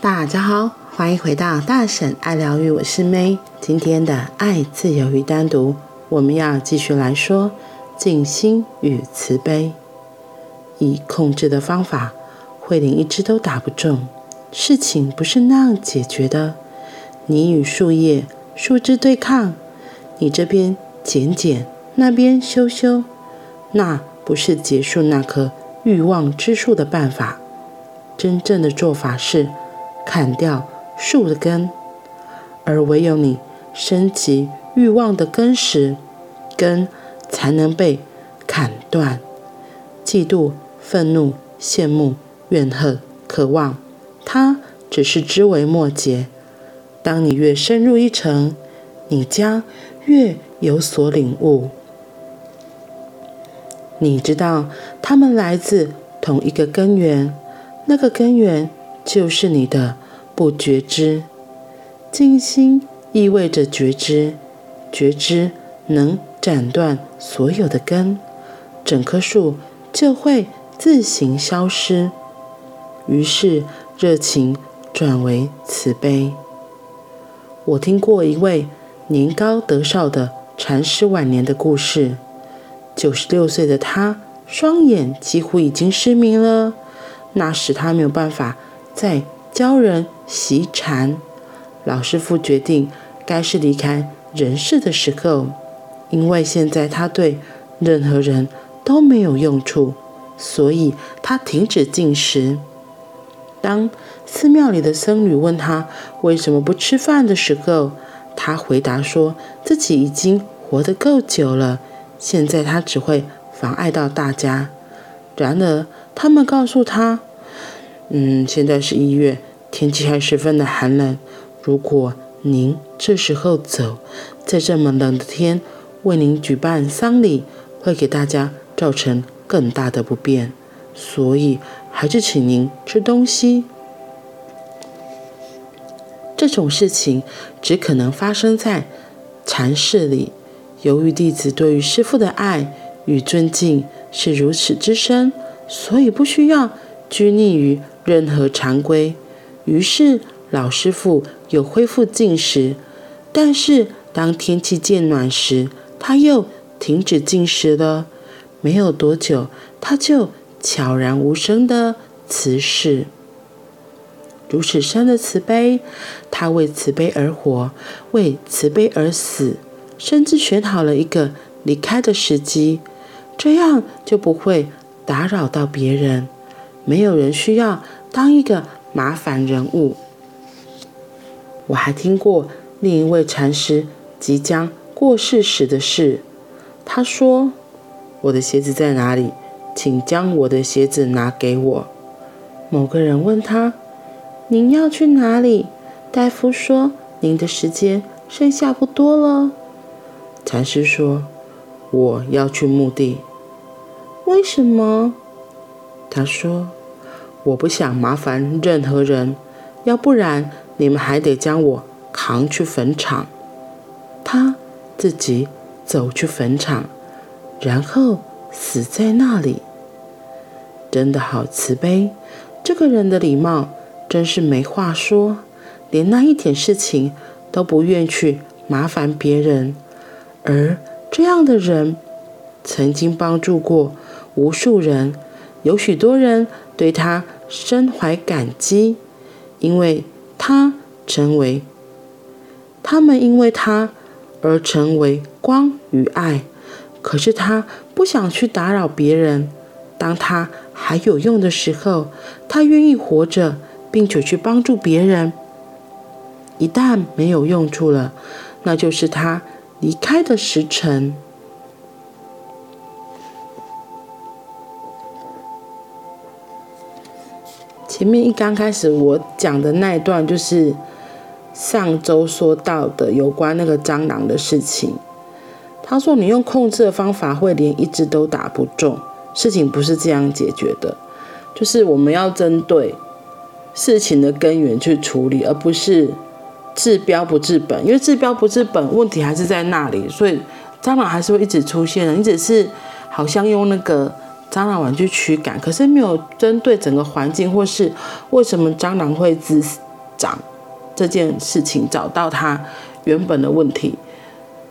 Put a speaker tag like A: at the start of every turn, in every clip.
A: 大家好，欢迎回到大婶爱疗愈，我是 May。今天的爱、自由与单独，我们要继续来说静心与慈悲。以控制的方法，会连一只都打不中。事情不是那样解决的。你与树叶、树枝对抗，你这边剪剪，那边修修，那不是结束那棵欲望之树的办法。真正的做法是。砍掉树的根，而唯有你升起欲望的根时，根才能被砍断。嫉妒、愤怒、羡慕、怨恨、渴望，它只是枝微末节。当你越深入一层，你将越有所领悟。你知道，它们来自同一个根源，那个根源。就是你的不觉知，静心意味着觉知，觉知能斩断所有的根，整棵树就会自行消失。于是热情转为慈悲。我听过一位年高德劭的禅师晚年的故事，九十六岁的他双眼几乎已经失明了，那时他没有办法。在教人习禅，老师傅决定该是离开人世的时候，因为现在他对任何人都没有用处，所以他停止进食。当寺庙里的僧侣问他为什么不吃饭的时候，他回答说自己已经活得够久了，现在他只会妨碍到大家。然而，他们告诉他。嗯，现在是一月，天气还十分的寒冷。如果您这时候走，在这么冷的天为您举办丧礼，会给大家造成更大的不便。所以，还是请您吃东西。这种事情只可能发生在禅室里。由于弟子对于师父的爱与尊敬是如此之深，所以不需要拘泥于。任何常规，于是老师傅又恢复进食，但是当天气渐暖时，他又停止进食了。没有多久，他就悄然无声的辞世。如此深的慈悲，他为慈悲而活，为慈悲而死，甚至选好了一个离开的时机，这样就不会打扰到别人。没有人需要。当一个麻烦人物，我还听过另一位禅师即将过世时的事。他说：“我的鞋子在哪里？请将我的鞋子拿给我。”某个人问他：“您要去哪里？”大夫说：“您的时间剩下不多了。”禅师说：“我要去墓地。”为什么？他说。我不想麻烦任何人，要不然你们还得将我扛去坟场。他自己走去坟场，然后死在那里。真的好慈悲，这个人的礼貌真是没话说，连那一点事情都不愿去麻烦别人。而这样的人，曾经帮助过无数人，有许多人对他。身怀感激，因为他成为他们因为他而成为光与爱。可是他不想去打扰别人。当他还有用的时候，他愿意活着，并且去帮助别人。一旦没有用处了，那就是他离开的时辰。前面一刚开始我讲的那一段，就是上周说到的有关那个蟑螂的事情。他说，你用控制的方法会连一只都打不中，事情不是这样解决的。就是我们要针对事情的根源去处理，而不是治标不治本。因为治标不治本，问题还是在那里，所以蟑螂还是会一直出现的。你只是好像用那个。蟑螂玩具驱赶，可是没有针对整个环境，或是为什么蟑螂会滋长这件事情，找到它原本的问题。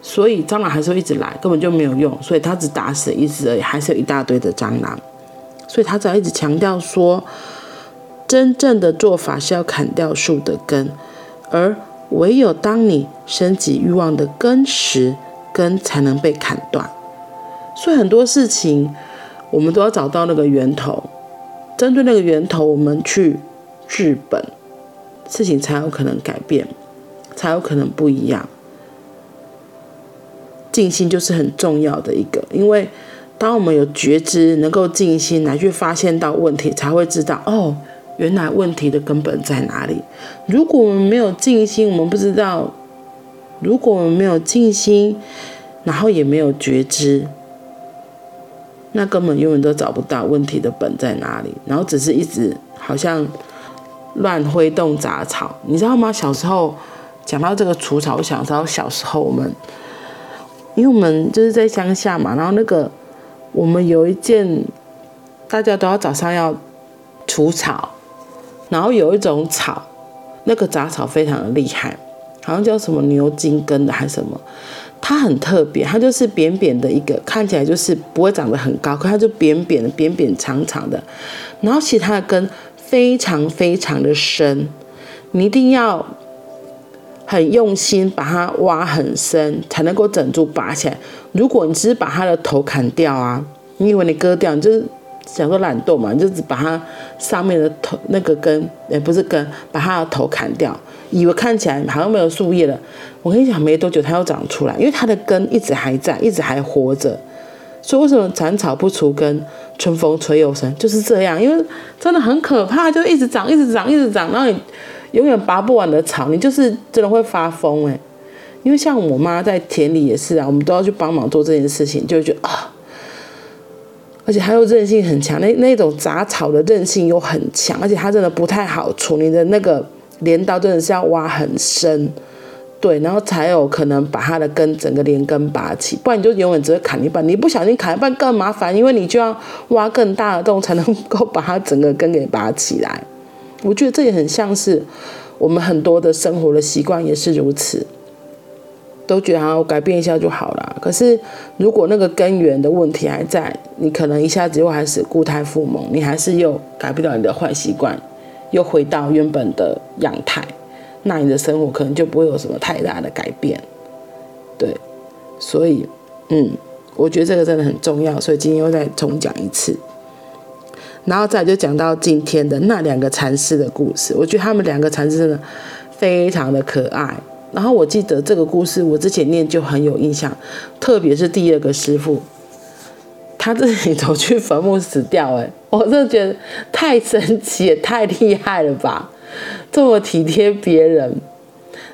A: 所以蟑螂还是会一直来，根本就没有用。所以他只打死一只而已，还是有一大堆的蟑螂。所以他只要一直强调说，真正的做法是要砍掉树的根，而唯有当你升起欲望的根时，根才能被砍断。所以很多事情，我们都要找到那个源头，针对那个源头，我们去治本，事情才有可能改变，才有可能不一样。静心就是很重要的一个，因为当我们有觉知，能够静心来去发现到问题，才会知道哦，原来问题的根本在哪里。如果我们没有静心，我们不知道；如果我们没有静心，然后也没有觉知。那根本永远都找不到问题的本在哪里，然后只是一直好像乱挥动杂草，你知道吗？小时候讲到这个除草，我想到小时候我们，因为我们就是在乡下嘛，然后那个我们有一件，大家都要早上要除草，然后有一种草，那个杂草非常的厉害，好像叫什么牛筋根的还是什么。它很特别，它就是扁扁的一个，看起来就是不会长得很高，可它就扁扁的、扁扁长长的。然后其实它的根非常非常的深，你一定要很用心把它挖很深，才能够整株拔起来。如果你只是把它的头砍掉啊，你以为你割掉，你就是想说懒惰嘛，你就只把它上面的头那个根，也不是根，把它的头砍掉。以为看起来好像没有树叶了，我跟你讲，没多久它又长出来，因为它的根一直还在，一直还活着。所以为什么斩草不除根，春风吹又生，就是这样。因为真的很可怕，就一直长，一直长，一直长，然后你永远拔不完的草，你就是真的会发疯哎。因为像我妈在田里也是啊，我们都要去帮忙做这件事情，就觉得啊，而且还有韧性很强，那那种杂草的韧性又很强，而且它真的不太好处理的那个。镰刀真的是要挖很深，对，然后才有可能把它的根整个连根拔起，不然你就永远只会砍一半。你不小心砍一半更麻烦，因为你就要挖更大的洞才能够把它整个根给拔起来。我觉得这也很像是我们很多的生活的习惯也是如此，都觉得好像我改变一下就好了。可是如果那个根源的问题还在，你可能一下子又开始固态复萌，你还是又改不了你的坏习惯。又回到原本的样态，那你的生活可能就不会有什么太大的改变，对，所以，嗯，我觉得这个真的很重要，所以今天又再重讲一次，然后再就讲到今天的那两个禅师的故事，我觉得他们两个禅师真的非常的可爱，然后我记得这个故事我之前念就很有印象，特别是第二个师傅。他自己走去坟墓死掉，哎，我真的觉得太神奇，也太厉害了吧！这么体贴别人，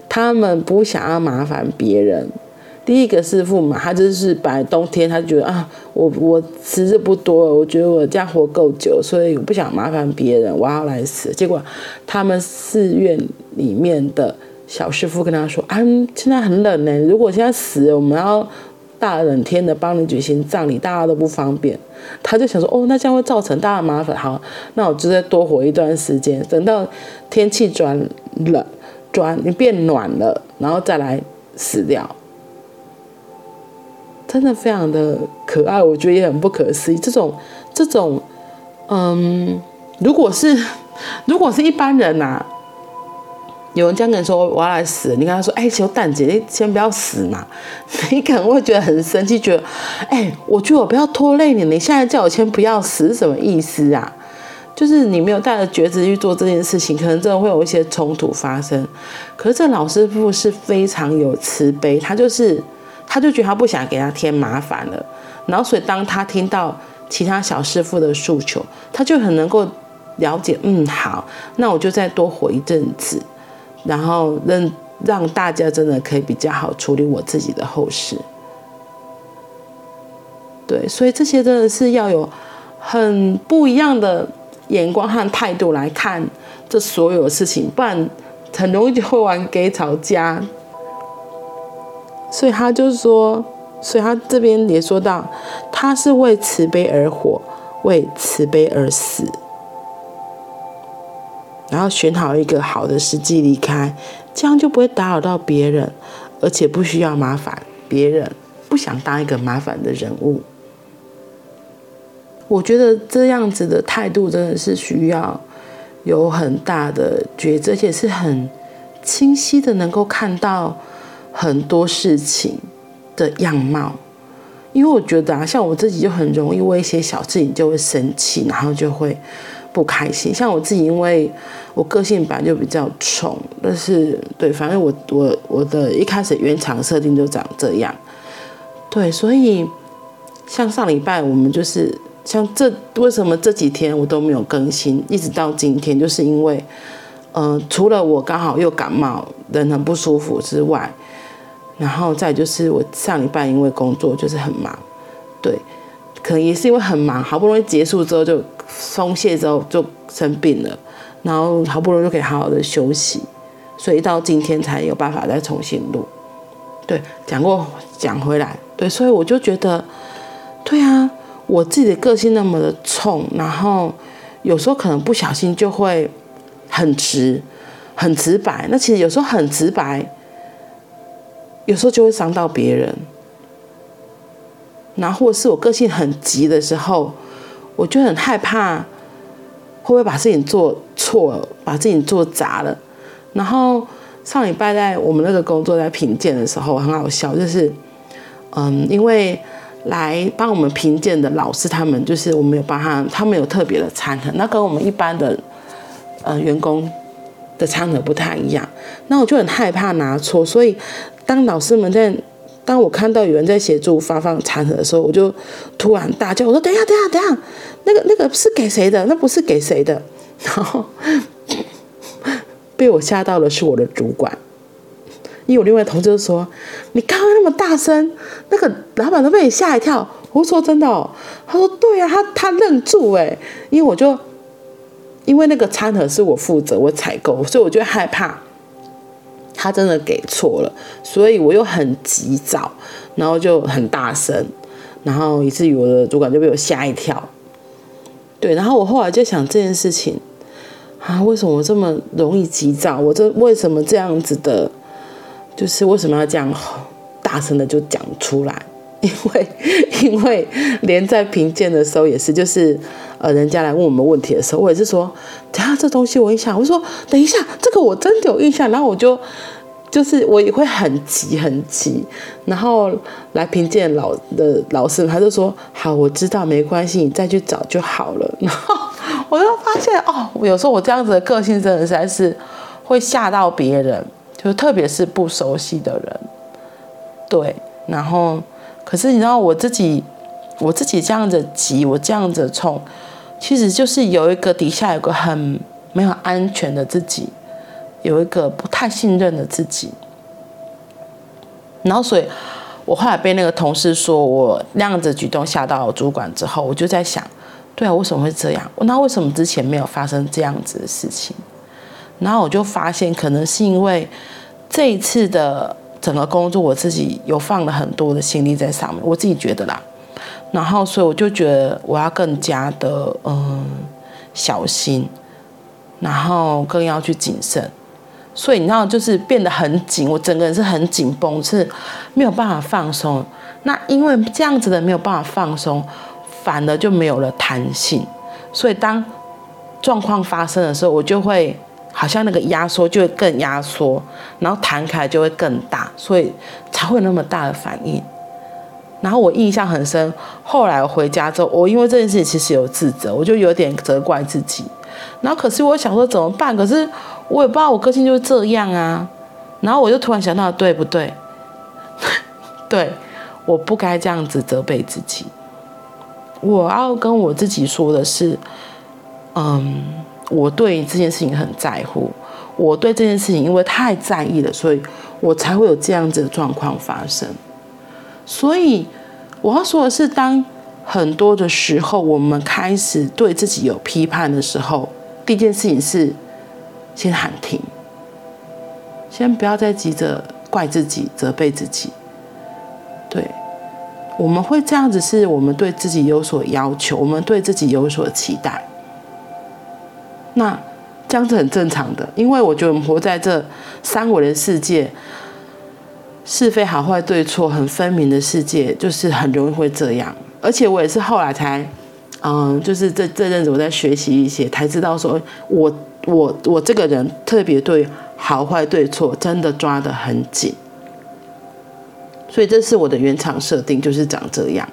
A: 他们不想要麻烦别人。第一个师傅嘛，他就是本来冬天，他就觉得啊，我我时日不多，我觉得我这样活够久，所以我不想麻烦别人，我要来死。结果他们寺院里面的小师傅跟他说：“啊，现在很冷呢，如果现在死，我们要。”大冷天的帮你举行葬礼，大家都不方便。他就想说，哦，那这样会造成大的麻烦。好，那我就再多活一段时间，等到天气转冷，转你变暖了，然后再来死掉。真的非常的可爱，我觉得也很不可思议。这种这种，嗯，如果是如果是一般人呐、有人这样跟你说，我要来死，你跟他说，哎，求蛋姐，你先不要死嘛。你可能会觉得很生气，觉得，哎，我觉得我不要拖累你，你现在叫我先不要死什么意思啊？就是你没有带着觉知去做这件事情，可能真的会有一些冲突发生。可是这老师傅是非常有慈悲，他就是，他就觉得他不想给他添麻烦了。然后所以当他听到其他小师傅的诉求，他就很能够了解，嗯，好，那我就再多活一阵子。然后让让大家真的可以比较好处理我自己的后事，对，所以这些真的是要有很不一样的眼光和态度来看这所有的事情，不然很容易就会玩给吵架。所以他就说，所以他这边也说到，他是为慈悲而活，为慈悲而死。然后选好一个好的时机离开，这样就不会打扰到别人，而且不需要麻烦别人，不想当一个麻烦的人物。我觉得这样子的态度真的是需要有很大的觉知，而且是很清晰的能够看到很多事情的样貌。因为我觉得啊，像我自己就很容易为一些小事情就会生气，然后就会不开心。像我自己，因为我个性本来就比较冲，但是对，反正我我我的一开始原厂设定就长这样，对，所以像上礼拜我们就是像这为什么这几天我都没有更新，一直到今天，就是因为，呃，除了我刚好又感冒，人很不舒服之外。然后再就是我上礼拜因为工作就是很忙，对，可能也是因为很忙，好不容易结束之后就松懈之后就生病了，然后好不容易就可以好好的休息，所以到今天才有办法再重新录。对，讲过讲回来，对，所以我就觉得，对啊，我自己的个性那么的冲，然后有时候可能不小心就会很直，很直白。那其实有时候很直白。有时候就会伤到别人，然后或是我个性很急的时候，我就很害怕会不会把事情做错了，把事情做砸了。然后上礼拜在我们那个工作在评鉴的时候很好笑，就是嗯，因为来帮我们评鉴的老师他们就是我们有帮他，他们有特别的餐盒，那跟我们一般的呃员工的餐盒不太一样。那我就很害怕拿错，所以。当老师们在，当我看到有人在协助发放餐盒的时候，我就突然大叫：“我说等一下，等一下，等一下，那个那个是给谁的？那不是给谁的？”然后被我吓到的是我的主管，因为我另外同事就说：“你刚刚那么大声，那个老板都被你吓一跳。”我说：“真的哦。”他说：“对啊，他他愣住诶，因为我就因为那个餐盒是我负责，我采购，所以我就害怕。”他真的给错了，所以我又很急躁，然后就很大声，然后以至于我的主管就被我吓一跳。对，然后我后来就想这件事情啊，为什么这么容易急躁？我这为什么这样子的？就是为什么要这样大声的就讲出来？因为因为连在评鉴的时候也是，就是呃，人家来问我们问题的时候，我也是说，等下这东西我印象，我说等一下，这个我真的有印象，然后我就。就是我也会很急很急，然后来评鉴老的老师，他就说好，我知道没关系，你再去找就好了。然后我就发现哦，有时候我这样子的个性真的实在是会吓到别人，就特别是不熟悉的人。对，然后可是你知道我自己，我自己这样子急，我这样子冲，其实就是有一个底下有个很没有安全的自己。有一个不太信任的自己，然后所以，我后来被那个同事说我那样子举动吓到主管之后，我就在想，对啊，为什么会这样？那为什么之前没有发生这样子的事情？然后我就发现，可能是因为这一次的整个工作，我自己有放了很多的心力在上面，我自己觉得啦。然后所以我就觉得我要更加的嗯小心，然后更要去谨慎。所以你知道，就是变得很紧，我整个人是很紧绷，是没有办法放松。那因为这样子的没有办法放松，反而就没有了弹性。所以当状况发生的时候，我就会好像那个压缩就会更压缩，然后弹开就会更大，所以才会有那么大的反应。然后我印象很深，后来回家之后，我因为这件事情其实有自责，我就有点责怪自己。然后可是我想说怎么办？可是。我也不知道我个性就是这样啊，然后我就突然想到，对不对？对，我不该这样子责备自己。我要跟我自己说的是，嗯，我对这件事情很在乎，我对这件事情因为太在意了，所以我才会有这样子的状况发生。所以我要说的是，当很多的时候我们开始对自己有批判的时候，第一件事情是。先喊停，先不要再急着怪自己、责备自己。对，我们会这样子，是我们对自己有所要求，我们对自己有所期待。那这样是很正常的，因为我觉得我们活在这三维的世界，是非好坏对错很分明的世界，就是很容易会这样。而且我也是后来才，嗯，就是这这阵子我在学习一些，才知道说我我我这个人特别对好坏对错真的抓得很紧，所以这是我的原厂设定，就是长这样。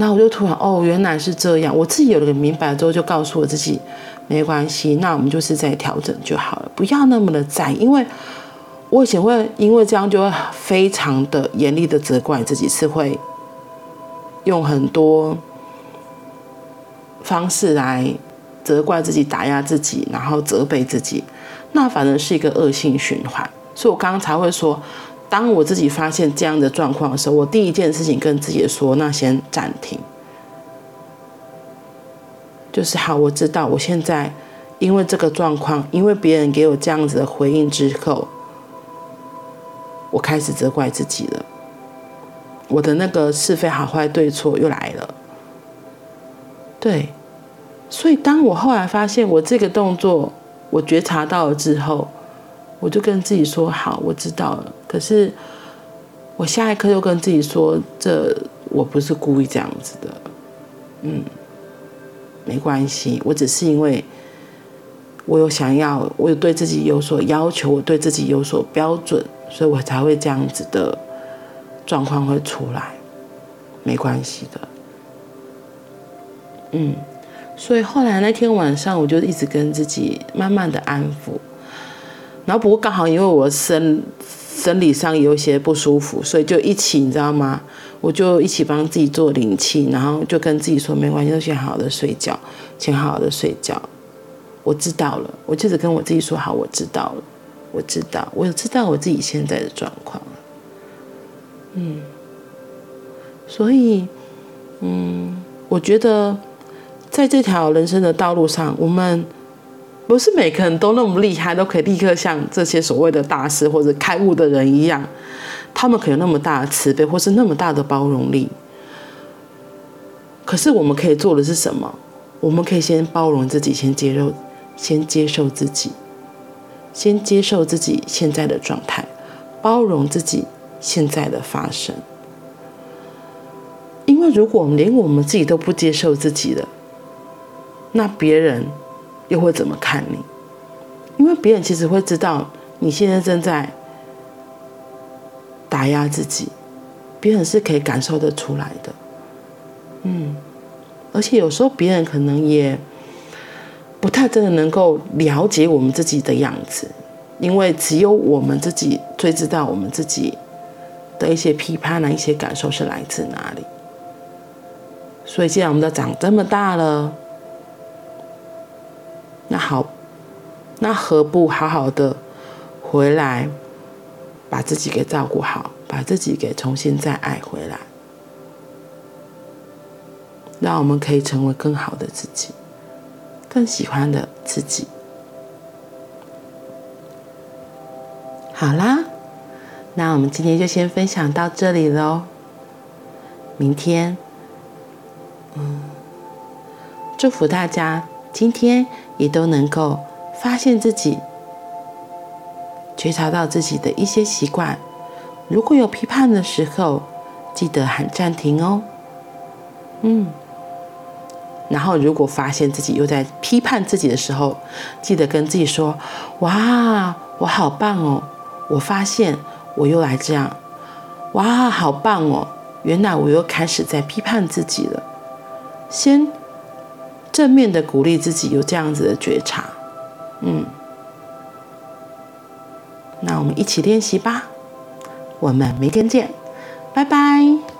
A: 那我就突然哦，原来是这样。我自己有了个明白之后，就告诉我自己，没关系，那我们就是在调整就好了，不要那么的在。因为我以前会因为这样就会非常的严厉的责怪自己，是会用很多方式来责怪自己、打压自己，然后责备自己，那反而是一个恶性循环。所以我刚刚才会说。当我自己发现这样的状况的时候，我第一件事情跟自己说：“那先暂停。”就是好，我知道我现在因为这个状况，因为别人给我这样子的回应之后，我开始责怪自己了。我的那个是非好坏对错又来了。对，所以当我后来发现我这个动作，我觉察到了之后。我就跟自己说：“好，我知道了。”可是我下一刻又跟自己说：“这我不是故意这样子的，嗯，没关系，我只是因为我有想要，我有对自己有所要求，我对自己有所标准，所以我才会这样子的状况会出来，没关系的。”嗯，所以后来那天晚上，我就一直跟自己慢慢的安抚。然后不过刚好因为我生生理上有一些不舒服，所以就一起你知道吗？我就一起帮自己做灵气，然后就跟自己说没关系，就先好好的睡觉，先好好的睡觉。我知道了，我就只跟我自己说好，我知道了，我知道，我知道我自己现在的状况。嗯，所以嗯，我觉得在这条人生的道路上，我们。不是每个人都那么厉害，都可以立刻像这些所谓的大师或者开悟的人一样，他们可以有那么大的慈悲，或是那么大的包容力。可是我们可以做的是什么？我们可以先包容自己，先接受，先接受自己，先接受自己现在的状态，包容自己现在的发生。因为如果连我们自己都不接受自己了，那别人。又会怎么看你？因为别人其实会知道你现在正在打压自己，别人是可以感受得出来的。嗯，而且有时候别人可能也不太真的能够了解我们自己的样子，因为只有我们自己最知道我们自己的一些批判啊、一些感受是来自哪里。所以，既然我们都长这么大了。那好，那何不好好的回来，把自己给照顾好，把自己给重新再爱回来，让我们可以成为更好的自己，更喜欢的自己。好啦，那我们今天就先分享到这里喽。明天，嗯，祝福大家。今天也都能够发现自己，觉察到自己的一些习惯。如果有批判的时候，记得喊暂停哦。嗯，然后如果发现自己又在批判自己的时候，记得跟自己说：“哇，我好棒哦！我发现我又来这样。哇，好棒哦！原来我又开始在批判自己了。”先。正面的鼓励自己有这样子的觉察，嗯，那我们一起练习吧，我们明天见，拜拜。